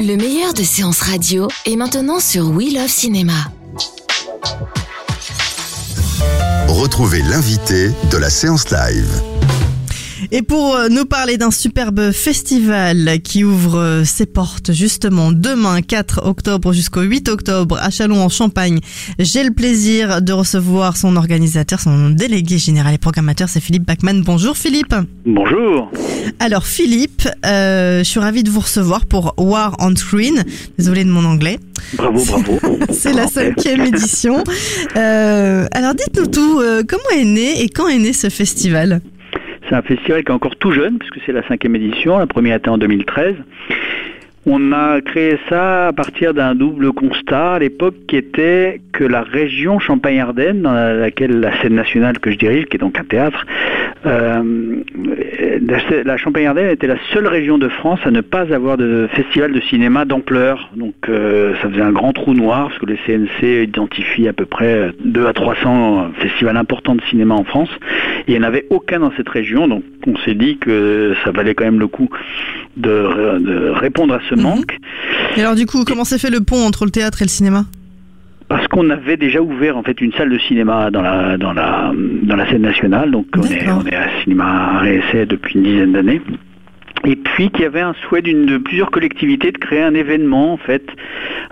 Le meilleur de séances radio est maintenant sur We Love Cinéma. Retrouvez l'invité de la séance live. Et pour euh, nous parler d'un superbe festival qui ouvre euh, ses portes justement demain 4 octobre jusqu'au 8 octobre à Chalon en Champagne, j'ai le plaisir de recevoir son organisateur, son délégué général et programmateur, c'est Philippe Bachmann. Bonjour Philippe. Bonjour. Alors Philippe, euh, je suis ravie de vous recevoir pour War on Screen. Désolé de mon anglais. Bravo, bravo. C'est la cinquième édition. Euh, alors dites-nous tout, euh, comment est né et quand est né ce festival? C'est un festival qui est encore tout jeune, puisque c'est la cinquième édition. La première était en 2013. On a créé ça à partir d'un double constat à l'époque qui était que la région Champagne-Ardenne, dans laquelle la scène nationale que je dirige, qui est donc un théâtre, euh, la- Champagne-Ardenne était la seule région de France à ne pas avoir de festival de cinéma d'ampleur. Donc euh, ça faisait un grand trou noir parce que le CNC identifie à peu près 2 à 300 festivals importants de cinéma en France et il n'y en avait aucun dans cette région. Donc on s'est dit que ça valait quand même le coup de répondre à ce manque. Et alors du coup, comment s'est fait le pont entre le théâtre et le cinéma? Parce qu'on avait déjà ouvert en fait une salle de cinéma dans la dans la dans la scène nationale, donc on est on est à cinéma essai depuis une dizaine d'années. Et puis qu'il y avait un souhait d'une de plusieurs collectivités de créer un événement en fait,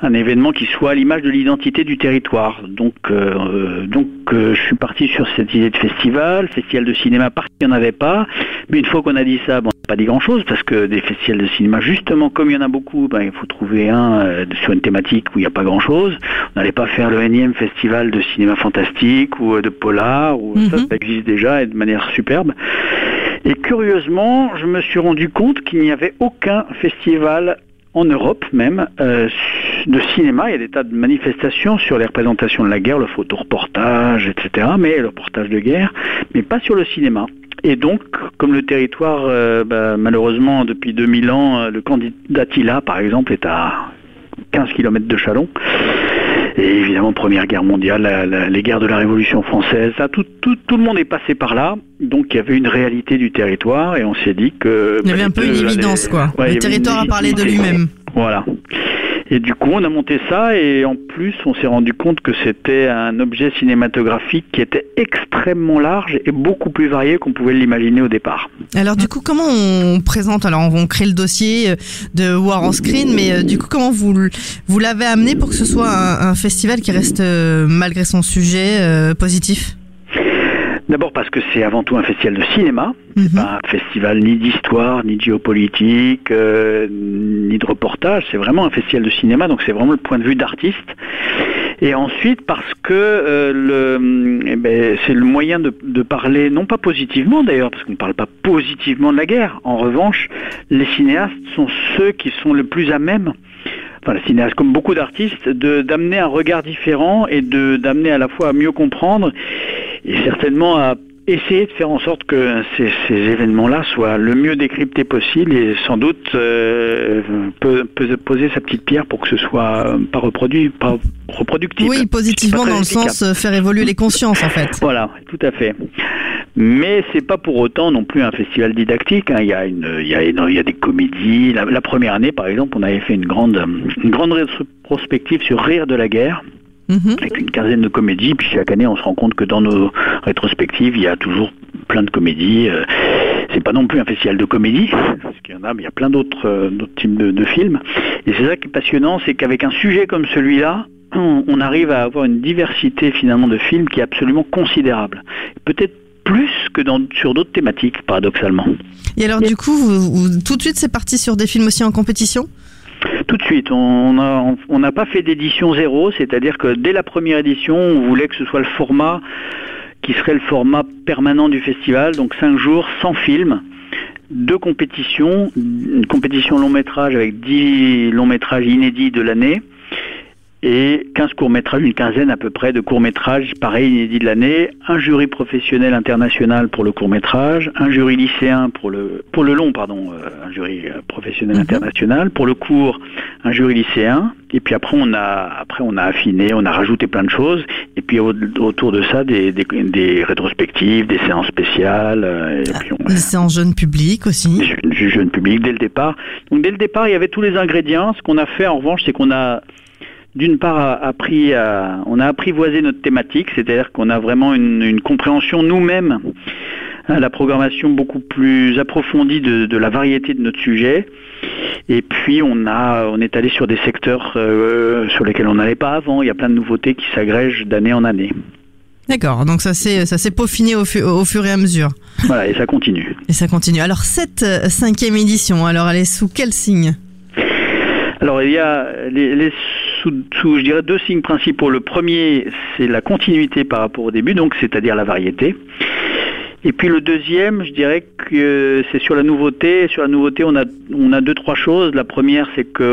un événement qui soit à l'image de l'identité du territoire. Donc euh, donc euh, je suis parti sur cette idée de festival, festival de cinéma parce qu'il n'y en avait pas. Mais une fois qu'on a dit ça, bon, on n'a pas dit grand chose parce que des festivals de cinéma, justement comme il y en a beaucoup, ben, il faut trouver un euh, sur une thématique où il n'y a pas grand chose. On n'allait pas faire le énième festival de cinéma fantastique ou euh, de polar, ou ça, Mhm. ça existe déjà et de manière superbe. Et curieusement, je me suis rendu compte qu'il n'y avait aucun festival en Europe même euh, de cinéma. Il y a des tas de manifestations sur les représentations de la guerre, le photoreportage, etc. Mais le reportage de guerre, mais pas sur le cinéma. Et donc, comme le territoire, euh, bah, malheureusement, depuis 2000 ans, euh, le candidat Tila, par exemple, est à 15 km de Chalon. Et évidemment, Première Guerre mondiale, la- la- les guerres de la Révolution française, ça, tout, tout, tout le monde est passé par là. Donc, il y avait une réalité du territoire et on s'est dit que... Il y avait bah, un peu une évidence, quoi. Ouais, le territoire a parlé de lui-même. Voilà. Et du coup, on a monté ça et en plus, on s'est rendu compte que c'était un objet cinématographique qui était extrêmement large et beaucoup plus varié qu'on pouvait l'imaginer au départ. Alors du coup, comment on présente? Alors on crée le dossier euh, de War on Screen, mais euh, du coup, comment vous vous l'avez amené pour que ce soit un, festival qui reste euh, malgré son sujet positif? D'abord parce que c'est avant tout un festival de cinéma, Mhm. pas un festival ni d'histoire, ni de géopolitique, euh, ni de reportage, c'est vraiment un festival de cinéma, donc c'est vraiment le point de vue d'artiste. Et ensuite parce que euh, le, eh ben, c'est le moyen de, de parler, non pas positivement d'ailleurs, parce qu'on ne parle pas positivement de la guerre. En revanche, les cinéastes sont ceux qui sont le plus à même enfin les cinéastes comme beaucoup d'artistes, de d'amener un regard différent et de d'amener à la fois à mieux comprendre et certainement à essayer de faire en sorte que ces, ces événements-là soient le mieux décryptés possible et sans doute euh, peut, peut poser sa petite pierre pour que ce soit euh, pas reproduit, pas reproductible. Oui, positivement dans le sens euh, faire évoluer les consciences en fait. Voilà, tout à fait. Mais c'est pas pour autant non plus un festival didactique. hein. Il, y a une, il, y a une- il y a des comédies. La, la première année, par exemple, on avait fait une grande, une grande rétrospective sur Rire de la guerre Mhm. avec une quinzaine de comédies. Puis chaque année, on se rend compte que dans nos rétrospectives, il y a toujours plein de comédies. Euh, C'est pas non plus un festival de comédie, parce qu'il y en a, mais il y a plein d'autres euh, d'autres types de, de films. Et c'est ça qui est passionnant, c'est qu'avec un sujet comme celui-là, on, on arrive à avoir une diversité finalement de films qui est absolument considérable. Peut-être plus que dans, sur d'autres thématiques, paradoxalement. Et alors du coup, vous- vous- tout de suite, c'est parti sur des films aussi en compétition? Tout de suite, on n'a pas fait d'édition zéro, c'est-à-dire que dès la première édition, on voulait que ce soit le format qui serait le format permanent du festival, donc 5 jours sans film, deux compétitions, une compétition long métrage avec 10 longs métrages inédits de l'année, et 15 courts-métrages, une quinzaine à peu près de courts-métrages, pareil, inédits de l'année, un jury professionnel international pour le court-métrage, un jury lycéen pour le, pour le long, pardon, euh, un jury euh, professionnel international, pour le court, un jury lycéen, et puis après on a, après on a affiné, on a rajouté plein de choses, et puis au- autour de ça, des, des, des rétrospectives, des séances spéciales, euh, et puis on, Les séances jeunes publics aussi. du, du jeune public dès le départ. Donc dès le départ, il y avait tous les ingrédients. Ce qu'on a fait en revanche, c'est qu'on a d'une part a- appris à, on a apprivoisé notre thématique, c'est-à-dire qu'on a vraiment une, une compréhension nous-mêmes à la programmation beaucoup plus approfondie de, de la variété de notre sujet. Et puis on a, on est allé sur des secteurs euh, sur lesquels on n'allait pas avant. Il y a plein de nouveautés qui s'agrègent d'année en année. D'accord, donc ça s'est ça s'est peaufiné au, fu- au fur et à mesure. Voilà, et ça continue. Et ça continue. Alors cette euh, cinquième édition, alors elle est sous quel signe? Alors il y a les, les sous, sous, je dirais deux signes principaux. Le premier, c'est la continuité par rapport au début, donc c'est-à-dire la variété. Et puis le deuxième, je dirais que c'est sur la nouveauté. Sur la nouveauté, on a on a deux trois choses. La première, c'est qu'on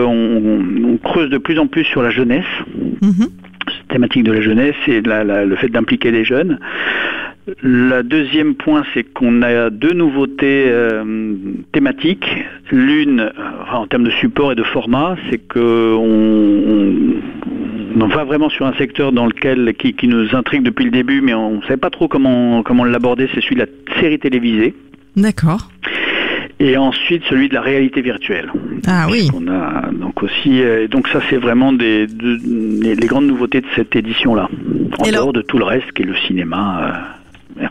on, creuse de plus en plus sur la jeunesse, Mhm. thématique de la jeunesse et de la- la- le fait d'impliquer les jeunes. Le deuxième point, c'est qu'on a deux nouveautés euh, thématiques. L'une, euh, en termes de support et de format, c'est que on, va vraiment sur un secteur dans lequel qui, qui nous intrigue depuis le début, mais on ne savait pas trop comment comment l'aborder. C'est celui de la série télévisée. D'accord. Et ensuite celui de la réalité virtuelle. Ah oui. On a donc aussi, euh, donc ça c'est vraiment des, de- les, grandes nouveautés de cette édition-là. En Et alors- dehors de tout le reste qui est le cinéma euh,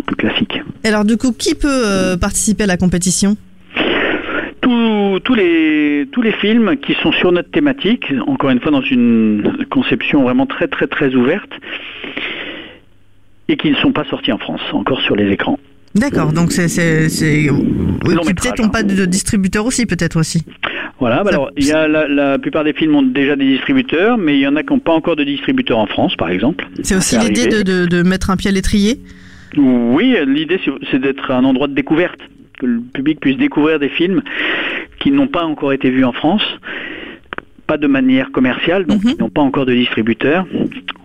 plus classique. Et Alors du coup, qui peut euh, participer à la compétition? Tous, tous les tous les films qui sont sur notre thématique, encore une fois dans une conception vraiment très très très ouverte, et qui ne sont pas sortis en France, encore sur les écrans. D'accord, donc c'est peut-être n'ont pas de distributeur aussi peut-être aussi. Voilà, bah alors il y a la, la plupart des films ont déjà des distributeurs, mais il y en a qui n'ont pas encore de distributeur en France, par exemple. C'est aussi l'idée arrivé. de, de, de mettre un pied à l'étrier? Oui, l'idée c'est- d'être un endroit de découverte, que le public puisse découvrir des films qui n'ont pas encore été vus en France, pas de manière commerciale, donc Mhm. qui n'ont pas encore de distributeur,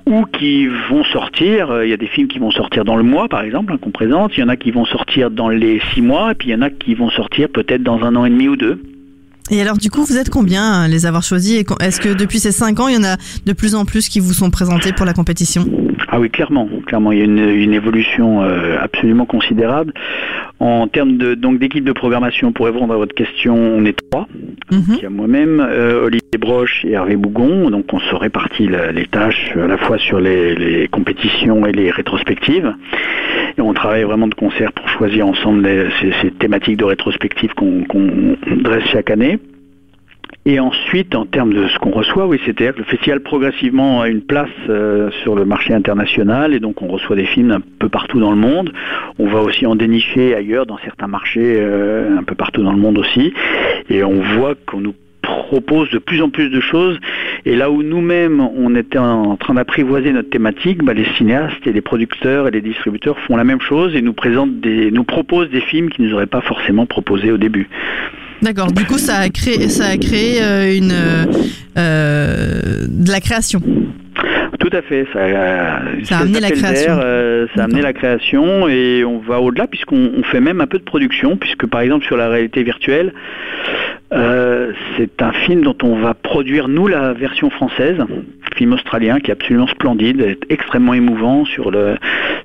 ou qui vont sortir. euh, Il y a des films qui vont sortir dans le mois, par exemple, hein, qu'on présente. Il y en a qui vont sortir dans les six mois, et puis il y en a qui vont sortir peut-être dans un an et demi ou deux. Et alors du coup, vous êtes combien à les avoir choisis Est-ce que depuis ces cinq ans, il y en a de plus en plus qui vous sont présentés pour la compétition? Ah oui, clairement, clairement, il y a une, une évolution euh, absolument considérable. En termes de donc d'équipe de programmation, pour répondre à votre question, on est trois. Mhm. Il y a moi-même, euh, Olivier Broche et Hervé Bougon. Donc on se répartit la- les tâches à la fois sur les, les compétitions et les rétrospectives. Et on travaille vraiment de concert pour choisir ensemble les- ces, ces thématiques de rétrospectives qu'on qu'on dresse chaque année. Et ensuite, en termes de ce qu'on reçoit, oui, c'est-à-dire que le festival progressivement a une place euh, sur le marché international et donc on reçoit des films un peu partout dans le monde. On va aussi en dénicher ailleurs dans certains marchés euh, un peu partout dans le monde aussi. Et on voit qu'on nous propose de plus en plus de choses. Et là où nous-mêmes, on était en train d'apprivoiser notre thématique, bah, les cinéastes et les producteurs et les distributeurs font la même chose et nous présentent nous proposent des films qu'ils nous auraient pas forcément proposés au début. D'accord. Du coup, ça a créé, ça a créé euh, une euh, de la création. Tout à fait. Ça, a- Ça amené la création. d'air, euh, ça a amené D'accord. la création et on va au-delà puisqu'on on fait même un peu de production puisque par exemple sur la réalité virtuelle, euh, c'est un film dont on va produire nous la version française, film australien qui est absolument splendide, est extrêmement émouvant sur le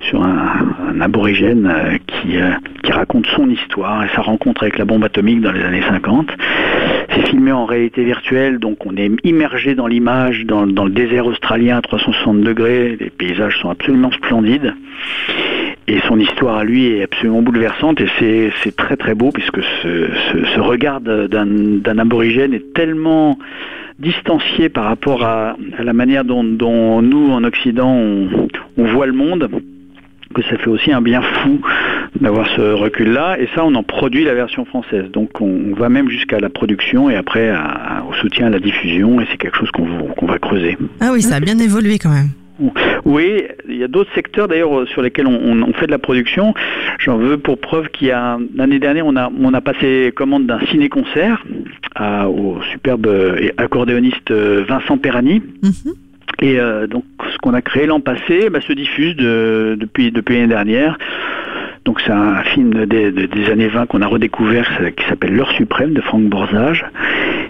sur un, un aborigène euh, qui euh, qui raconte son histoire et sa rencontre avec la bombe atomique dans les années 50. C'est filmé en réalité virtuelle, donc on est immergé dans l'image, dans, dans le désert australien à 360 degrés. Les paysages sont absolument splendides. Et son histoire à lui est absolument bouleversante et c'est très très beau puisque ce, regard d'un aborigène est tellement distancié par rapport à, la manière dont, nous en Occident on voit le monde que ça fait aussi un bien fou d'avoir ce recul-là. Et ça, on en produit la version française. Donc on, va même jusqu'à la production et après à- au soutien à la diffusion. Et c'est quelque chose qu'on va creuser. Ah oui, ça a bien évolué quand même. Oui, il y a d'autres secteurs d'ailleurs sur lesquels on, on, fait de la production. J'en veux pour preuve qu'il y a l'année dernière, on a, on a passé commande d'un ciné-concert au superbe accordéoniste Vincent Perani. Mhm. Et euh, donc ce qu'on a créé l'an passé bah, se diffuse de, depuis, depuis l'année dernière. Donc c'est un film des, des années 20 qu'on a redécouvert qui s'appelle L'heure suprême de Franck Borzage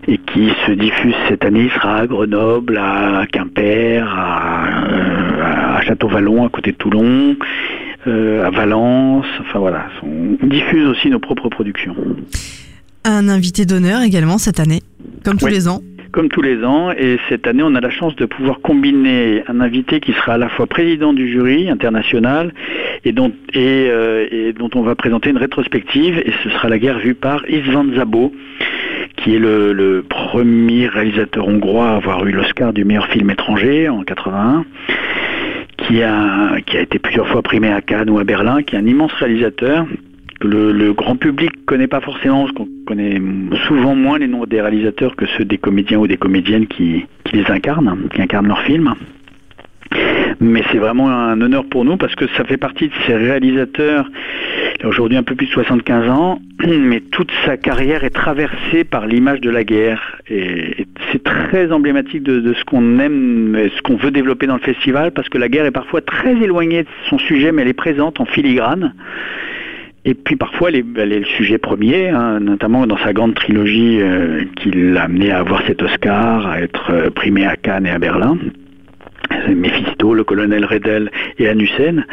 et qui se diffuse cette année. Il sera à Grenoble, à Quimper, à, euh, à Château-Vallon, à côté de Toulon, euh, à Valence. Enfin voilà, on diffuse aussi nos propres productions. Un invité d'honneur également cette année, comme tous les ans comme tous les ans. Et cette année, on a la chance de pouvoir combiner un invité qui sera à la fois président du jury international et dont, euh, on va présenter une rétrospective. Et ce sera la guerre vue par Isvan Zabo, qui est le, premier réalisateur hongrois à avoir eu l'Oscar du meilleur film étranger en 81 qui a, qui a été plusieurs fois primé à Cannes ou à Berlin, qui est un immense réalisateur le, grand public connaît pas forcément, parce qu'on connaît souvent moins les noms des réalisateurs que ceux des comédiens ou des comédiennes qui, les incarnent, qui incarnent leurs films. Mais c'est vraiment un honneur pour nous parce que ça fait partie de ces réalisateurs, aujourd'hui un peu plus de 75 ans, mais toute sa carrière est traversée par l'image de la guerre. Et, c'est très emblématique de, de ce qu'on aime, ce qu'on veut développer dans le festival, parce que la guerre est parfois très éloignée de son sujet, mais elle est présente en filigrane. Et puis parfois, elle est, le sujet premier, hein, notamment dans sa grande trilogie euh, qui l'a amené à avoir cet Oscar, à être euh, primé à Cannes et à Berlin. Mephisto, le colonel Redel et Anusen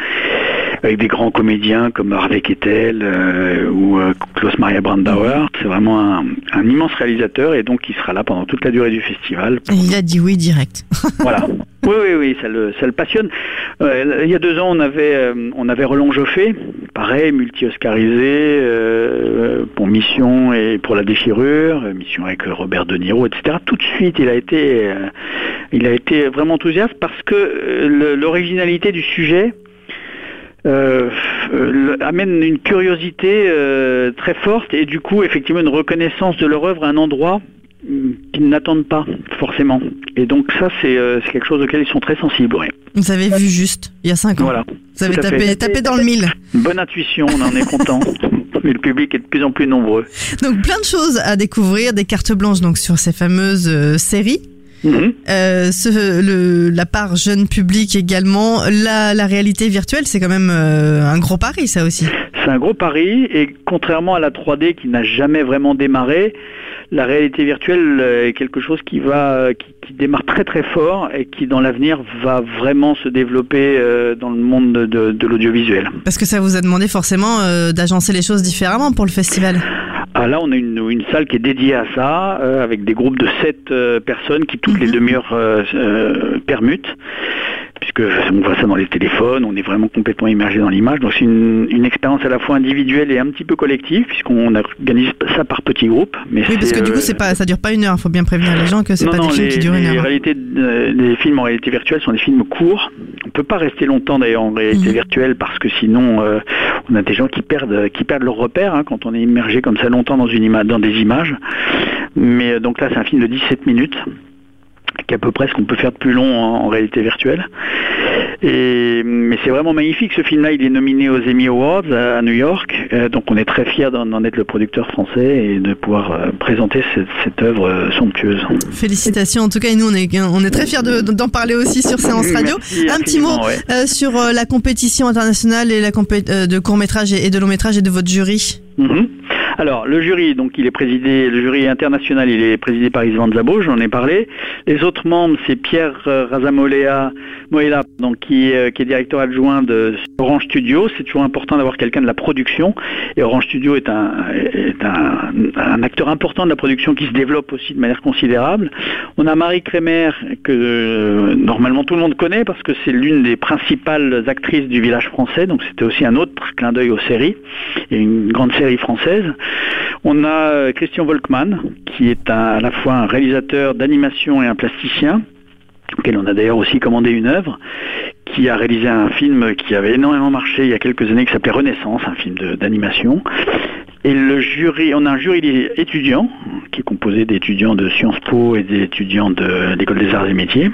avec des grands comédiens comme Harvey Kettel euh, ou euh, Klaus Maria Brandauer. C'est vraiment un, immense réalisateur et donc il sera là pendant toute la durée du festival. il a dit oui direct. voilà. Oui, oui, oui, ça le, passionne. Euh, il y a deux ans, on avait, avait Roland Joffé, pareil, multi-oscarisé pour Mission et pour La Déchirure, Mission avec Robert De Niro, etc. Tout de suite, il a été, vraiment enthousiaste parce que l'originalité du sujet, euh, amène une curiosité euh, très forte et du coup effectivement une reconnaissance de leur œuvre à un endroit qu'ils n'attendent pas forcément. Et donc ça euh, c'est quelque chose auquel ils sont très sensibles. Vous avez vu juste il y a 5 ans. Voilà. Vous avez tapé, tapé, dans le mille. Bonne intuition, on en est content. Mais le public est de plus en plus nombreux. Donc plein de choses à découvrir, des cartes blanches donc sur ces fameuses séries. Mhm. Euh, ce, la part jeune public également. La, la réalité virtuelle, c'est quand même euh, un gros pari, ça aussi. C'est un gros pari, et contrairement à la 3D qui n'a jamais vraiment démarré, la réalité virtuelle est quelque chose qui va, qui, qui démarre très très fort et qui dans l'avenir va vraiment se développer euh, dans le monde de, de l'audiovisuel. Parce que ça vous a demandé forcément d'agencer les choses différemment pour le festival. Ah, là, on a une, une, salle qui est dédiée à ça, euh, avec des groupes de 7 euh, personnes qui toutes les mhm. demi-heures euh, permutent puisque on voit ça dans les téléphones, on est vraiment complètement immergé dans l'image. Donc c'est une, expérience à la fois individuelle et un petit peu collective, puisqu'on organise ça par petits groupes. Mais oui, parce que du coup, c'est pas, ça dure pas une heure. Il faut bien prévenir les gens que c'est pas des films qui durent une heure. Réalité, les films en réalité virtuelle sont des films courts. On peut pas rester longtemps d'ailleurs en réalité mhm. virtuelle parce que sinon, euh, on a des gens qui perdent, qui perdent leur repère hein, quand on est immergé comme ça longtemps dans une image, dans des images. Mais euh, donc là, c'est un film de 17 minutes qui est à peu près ce qu'on peut faire de plus long en, réalité virtuelle. Et, mais c'est vraiment magnifique ce film-là, il est nominé aux Emmy Awards à, New York, euh, donc on est très fiers d'en être le producteur français et de pouvoir euh, présenter cette, œuvre euh, somptueuse. Félicitations en tout cas, et nous on est, on est très fiers d'en parler aussi sur Séance Radio. Un petit mot sur la compétition internationale et la de court métrage et de long métrage et de votre jury. Mm-hmm. Alors, le jury, donc, il est présidé, le jury international, il est présidé par Isvan Zabo, j'en ai parlé. Les autres membres, c'est Pierre euh, Razamolea Moela, donc, qui, euh, qui, est directeur adjoint de Orange Studio. C'est toujours important d'avoir quelqu'un de la production. Et Orange Studio est, un, est un, un, acteur important de la production qui se développe aussi de manière considérable. On a Marie Crémer, que euh, normalement tout le monde connaît parce que c'est l'une des principales actrices du village français. Donc, c'était aussi un autre clin d'œil aux séries. et une grande série française. On a euh, Christian Volkmann, qui est à la fois un réalisateur d'animation et un plasticien, auquel on a d'ailleurs aussi commandé une œuvre, qui a réalisé un film qui avait énormément marché il y a quelques années, qui s'appelait Renaissance, un film d'animation. Et le jury, on a un jury étudiant, qui est composé d'étudiants de Sciences Po et d'étudiants de l'école des arts et métiers.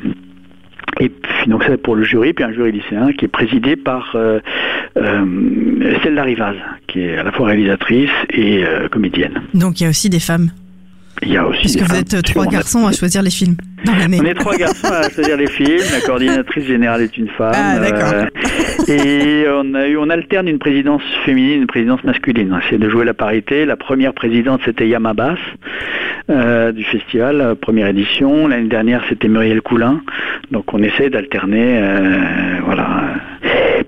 Et puis donc ça pour le jury, puis un jury lycéen qui est présidé par euh, euh, Estelle Larivaz, qui est à la fois réalisatrice et euh, comédienne. Donc il y a aussi des femmes. Il y a aussi Puisque des vous femmes, êtes trois a- garçons à choisir les films dans l'année. On est trois garçons à choisir les films. La coordinatrice générale est une femme. Ah, d'accord. euh, et on a eu, on alterne une présidence féminine, une présidence masculine. On essaie de jouer la parité. La première présidente c'était Yamabas euh, du festival, euh, première édition. L'année dernière c'était Muriel Coulin. Donc on essaie d'alterner, euh, voilà.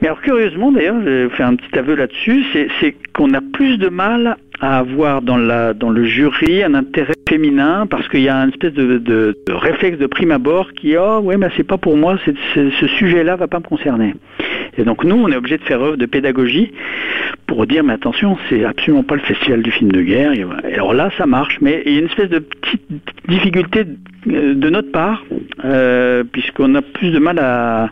Mais alors curieusement d'ailleurs, je faire un petit aveu là-dessus, c'est, qu'on a plus de mal à avoir dans, le jury un intérêt féminin parce qu'il y a une espèce de, réflexe de prime abord qui oh ouais mais c'est pas pour moi, ce sujet-là va pas me concerner. Et donc nous on est obligé de faire œuvre de pédagogie pour dire mais attention c'est absolument pas le festival du film de guerre. Et alors là ça marche, mais il y a une espèce de petite difficulté de notre part euh, puisqu'on a plus de mal à,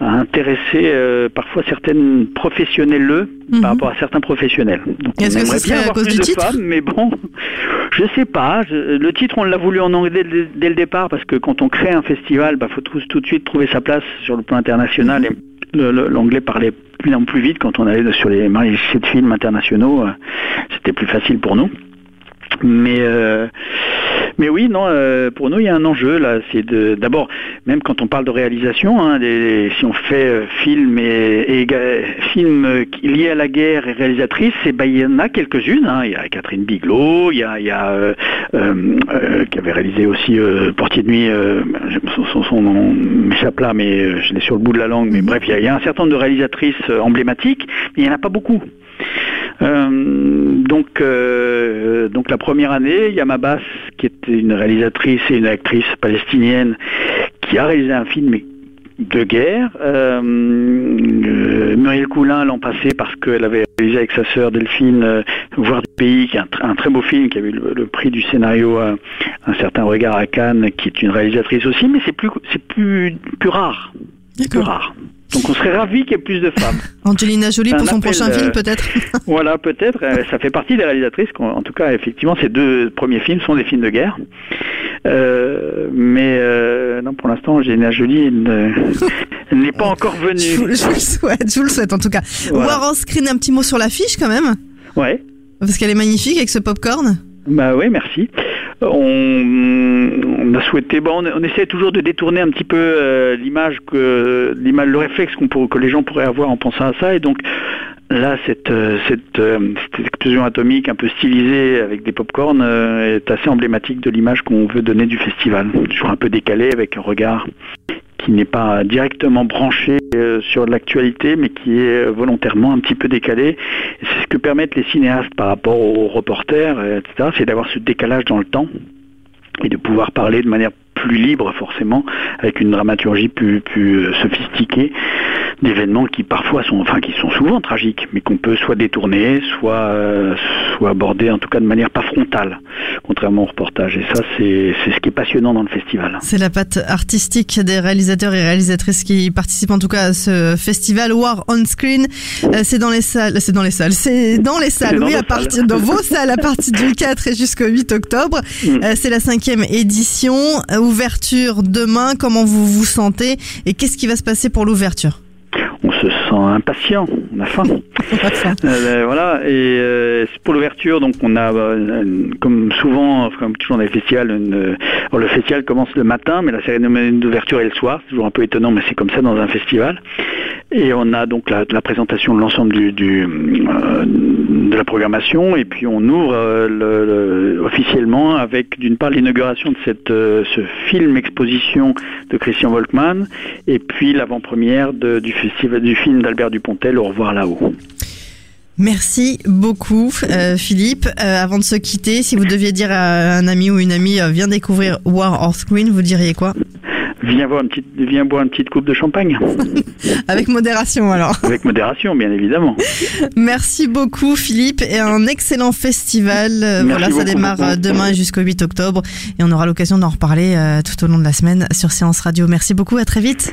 à intéresser euh, parfois certaines professionnelles Mhm. par rapport à certains professionnels. Est-ce que ce aimerait serait bien à avoir cause plus du de titre femmes, mais bon, je sais pas. Je- le titre on l'a voulu en anglais dès, dès le départ parce que quand on crée un festival, bah faut tout, tout de suite trouver sa place sur le plan international et le- le- l'anglais parlait évidemment plus vite quand on allait sur les marchés de films internationaux, euh, c'était plus facile pour nous. Mais euh, mais oui, non, euh, pour nous il y a un enjeu là. C'est de d'abord même quand on parle de réalisation, hein, si on fait euh, film à la guerre et réalisatrice, et ben il y en a quelques-unes. hein. Il y a Catherine Bigelow, il y a, euh, qui avait réalisé aussi Portier de nuit. son, nom m'échappe là, mais je l'ai sur le bout de la langue. Mais bref, il y a, il y a un certain nombre de réalisatrices emblématiques, mais il n'y en a pas beaucoup. Euh, donc, euh, donc la première année, Yamabas, qui était une réalisatrice et une actrice palestinienne, qui a réalisé un film de guerre. Euh, euh, Muriel Coulin l'an passé parce qu'elle avait réalisé avec sa sœur Delphine euh, Voir du pays, qui est un, tr- un très beau film, qui a eu le, le prix du scénario euh, Un certain regard à Cannes, qui est une réalisatrice aussi, mais c'est plus c'est plus plus rare, plus rare. Donc on serait ravis qu'il y ait plus de femmes. Angelina Jolie pour son appel, prochain euh, film peut-être Voilà, peut-être. euh, ça fait partie des réalisatrices. En tout cas, effectivement, ces deux premiers films sont des films de guerre. Euh, mais euh, non, pour l'instant, Angelina Jolie ne- n'est pas encore je vous, venue. je vous le souhaite, je vous le souhaite en tout cas. Voilà. War on Screen, un petit mot sur l'affiche quand même Ouais. Parce qu'elle est magnifique avec ce popcorn. Bah oui, merci. On, on essaie toujours de détourner un petit peu euh, l'image le réflexe que les gens pourraient avoir en pensant à ça, et donc là, cette euh, euh, explosion atomique un peu stylisée avec des pop-corn est assez emblématique de l'image qu'on veut donner du festival. Toujours un peu décalé avec un regard qui n'est pas directement branché sur l'actualité, mais qui est volontairement un petit peu décalé. C'est ce que permettent les cinéastes par rapport aux reporters, etc. C'est d'avoir ce décalage dans le temps et de pouvoir parler de manière plus libre forcément, avec une dramaturgie plus, plus euh, sophistiquée d'événements qui parfois sont, enfin qui sont souvent tragiques, mais qu'on peut soit détourner, soit, euh, soit aborder en tout cas de manière pas frontale, contrairement au reportage. Et ça, c'est ce qui est passionnant dans le festival. C'est la patte artistique des réalisateurs et réalisatrices qui participent en tout cas à ce festival War on Screen. Euh, c'est dans les salles, c'est dans les salles, c'est dans les salles, dans oui, à partir dans vos salles à partir du 4 et jusqu'au 8 octobre. Mm. Euh, c'est la cinquième édition. Ouverture demain. Comment vous vous sentez et qu'est-ce qui va se passer pour l'ouverture? On se sent impatient, on a faim. Euh, voilà, et euh, pour l'ouverture, donc on a, euh, comme souvent, comme toujours dans les festivals, le festival commence le matin, mais la cérémonie d'ouverture est le soir. C'est toujours un peu étonnant, mais c'est comme ça dans un festival. Et on a donc la, présentation de l'ensemble de la programmation, et puis on ouvre le- le- officiellement avec d'une part l'inauguration de ce film exposition de Christian Volkmann, et puis l'avant-première du festival du film d'Albert Dupontel, Au revoir là-haut. Merci beaucoup, euh, Philippe. Euh, avant de se quitter, si vous deviez dire à un ami ou une amie, euh, viens découvrir War on Screen, vous diriez quoi? Viens boire une petite, viens boire une petite coupe de champagne, Avec modération alors. avec modération, bien évidemment. Merci beaucoup Philippe et un excellent festival. Merci voilà, ça démarre demain jusqu'au 8 octobre et on aura l'occasion d'en reparler tout au long de la semaine sur Séance Radio. Merci beaucoup, à très vite.